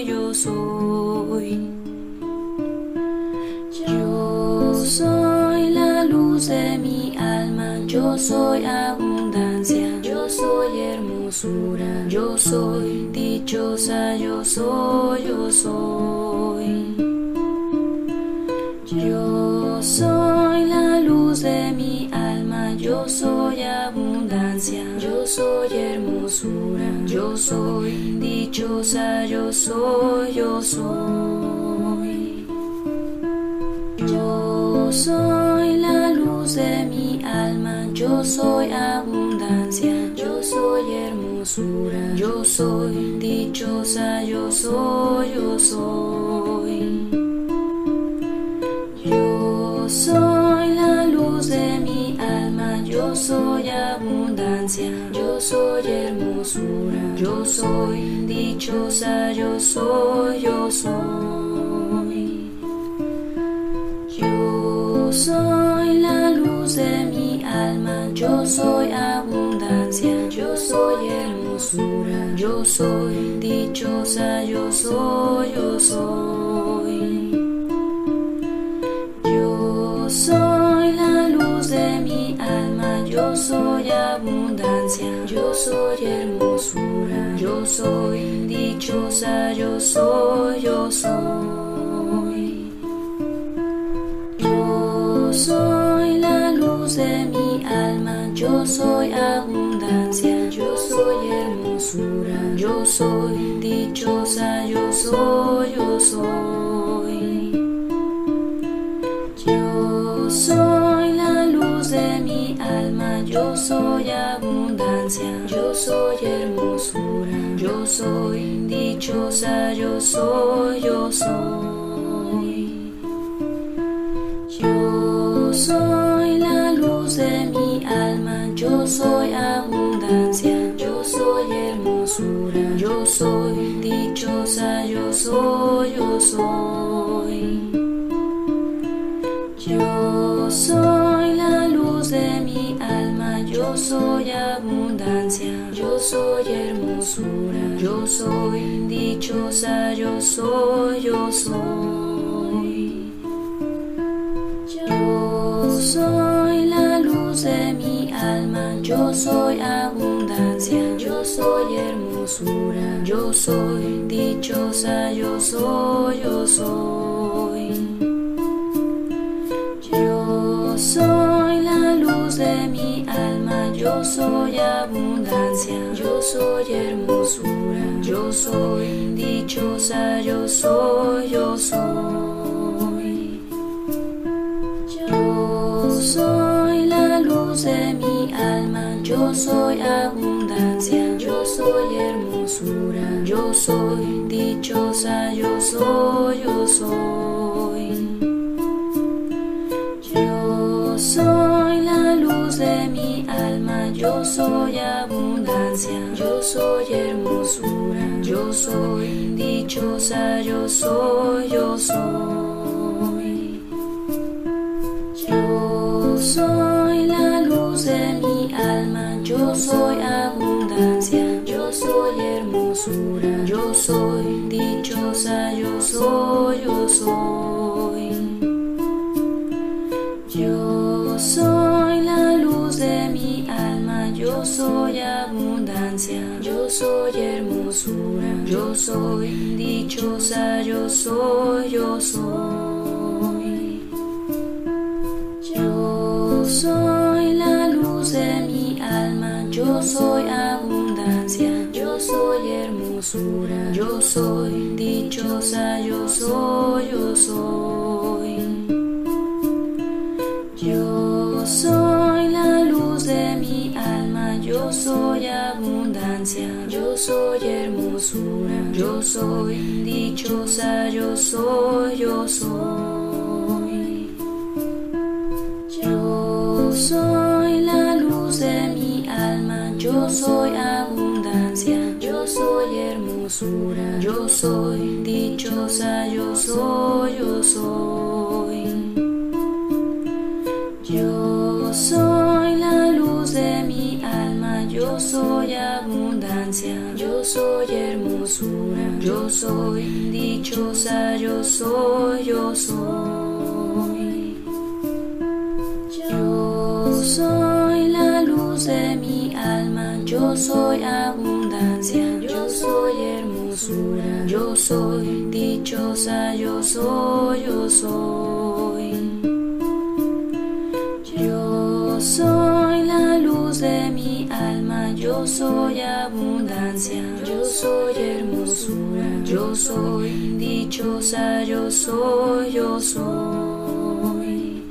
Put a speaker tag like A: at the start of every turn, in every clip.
A: yo soy, yo soy. La luz de mi alma, yo soy abundancia, yo soy hermosura, yo soy dichosa, yo soy, yo soy. Yo soy la luz de mi alma, yo soy abundancia, yo soy hermosura, yo soy dichosa, yo soy, yo soy. Yo soy la luz de mi alma, yo soy abundancia, yo soy hermosura, yo soy dichosa, yo soy, yo soy. Yo soy la luz de mi alma, yo soy abundancia, yo soy yo soy dichosa, yo soy, yo soy. Yo soy la luz de mi alma, yo soy abundancia, yo soy hermosura, yo soy dichosa, yo soy, yo soy. Yo soy la luz de mi alma, yo soy abundancia, yo soy hermosura, yo soy dichosa, yo soy, yo soy. Yo soy la luz de mi alma, yo soy abundancia, yo soy hermosura, yo soy dichosa, yo soy, yo soy. Yo soy la luz de mi alma, yo soy abundancia, yo soy yo soy dichosa, yo soy, yo soy. Yo soy la luz de mi alma, yo soy abundancia, yo soy hermosura, yo soy dichosa, yo soy, yo soy. Yo soy la luz de mi yo soy abundancia, yo soy hermosura, yo soy dichosa, yo soy, yo soy. Yo soy la luz de mi alma, yo soy abundancia, yo soy hermosura, yo soy dichosa, yo soy, yo soy. Yo soy la luz de mi alma, yo soy abundancia, yo soy hermosura, yo soy dichosa, yo soy, yo soy. Yo soy la luz de mi alma, yo soy abundancia, yo soy hermosura, yo soy dichosa, yo soy, yo soy. Yo soy abundancia, yo soy hermosura, yo soy dichosa, yo soy, yo soy. Yo soy la luz de mi alma, yo soy abundancia, yo soy hermosura, yo soy dichosa, yo soy, yo soy. Yo soy abundancia, yo soy hermosura, yo soy dichosa, yo soy, yo soy. Yo soy la luz de mi alma, yo soy abundancia, yo soy hermosura, yo soy dichosa, yo soy, yo soy. Yo soy abundancia, yo soy hermosura, yo soy dichosa, yo soy, yo soy. Yo soy la luz de mi alma, yo soy abundancia, yo soy hermosura, yo soy dichosa, yo soy, yo soy. Yo soy yo soy abundancia, yo soy hermosura, yo soy dichosa, yo soy, yo soy. Yo soy la luz de mi alma, yo soy abundancia, yo soy hermosura, yo soy dichosa, yo soy, yo soy. Yo soy la luz de mi alma, yo soy abundancia, yo soy hermosura, yo soy dichosa, yo soy, yo soy.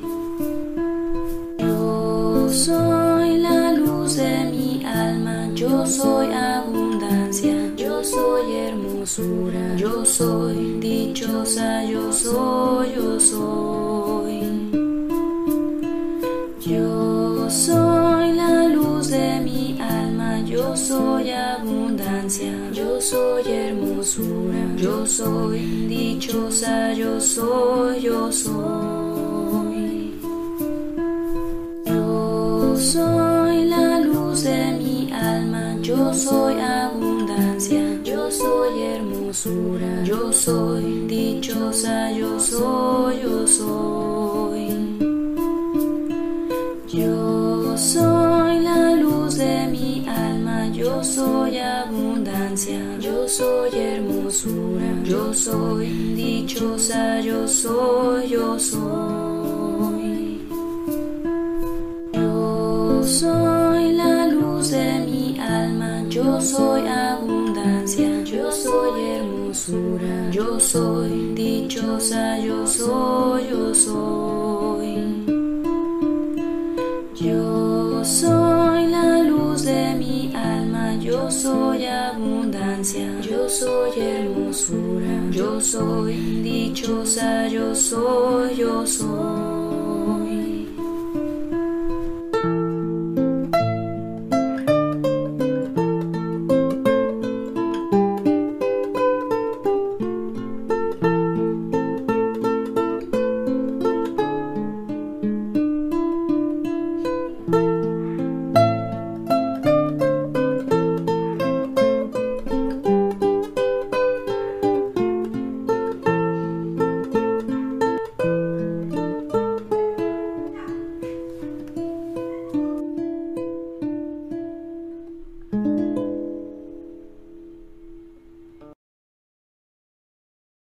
A: Yo soy la luz de mi alma, yo soy abundancia, yo soy hermosura, yo soy dichosa, yo soy, yo soy. Yo soy abundancia, yo soy hermosura, yo soy dichosa, yo soy, yo soy. Yo soy la luz de mi alma, yo soy abundancia, yo soy hermosura, yo soy dichosa, yo soy, yo soy. Yo soy abundancia, yo soy hermosura, yo soy dichosa, yo soy, yo soy. Yo soy la luz de mi alma, yo soy abundancia, yo soy hermosura, yo soy dichosa, yo soy, yo soy. Yo soy yo soy abundancia, yo soy hermosura, yo soy dichosa, yo soy, yo soy.